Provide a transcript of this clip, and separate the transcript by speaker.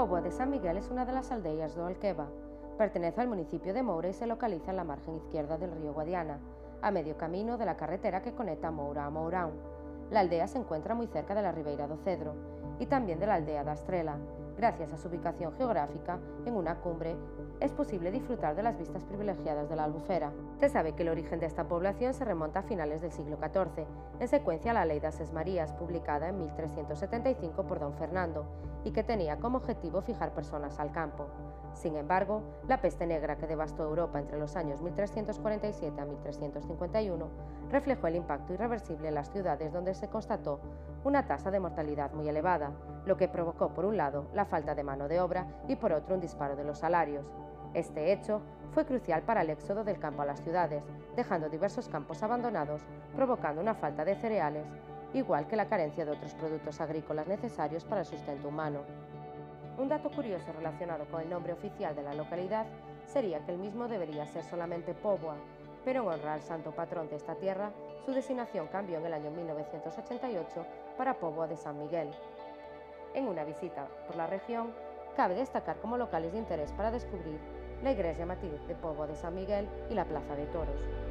Speaker 1: Póvoa de San Miguel es una de las aldeas de Alqueva. Pertenece al municipio de Moura y se localiza en la margen izquierda del río Guadiana, a medio camino de la carretera que conecta Moura a Mourão. La aldea se encuentra muy cerca de la Ribeira do Cedro y también de la aldea de Astrela, gracias a su ubicación geográfica en una cumbre es posible disfrutar de las vistas privilegiadas de la albufera. Se sabe que el origen de esta población se remonta a finales del siglo XIV, en secuencia a la Ley de Ases Marías, publicada en 1375 por don Fernando, y que tenía como objetivo fijar personas al campo. Sin embargo, la peste negra que devastó Europa entre los años 1347 a 1351 reflejó el impacto irreversible en las ciudades donde se constató una tasa de mortalidad muy elevada, lo que provocó por un lado la falta de mano de obra y por otro un disparo de los salarios. Este hecho fue crucial para el éxodo del campo a las ciudades, dejando diversos campos abandonados, provocando una falta de cereales, igual que la carencia de otros productos agrícolas necesarios para el sustento humano. Un dato curioso relacionado con el nombre oficial de la localidad sería que el mismo debería ser solamente Póvoa, pero en honra al santo patrón de esta tierra, su designación cambió en el año 1988 para Póvoa de San Miguel. En una visita por la región, cabe destacar como locales de interés para descubrir la iglesia matriz de Póvoa de San Miguel y la Plaza de Toros.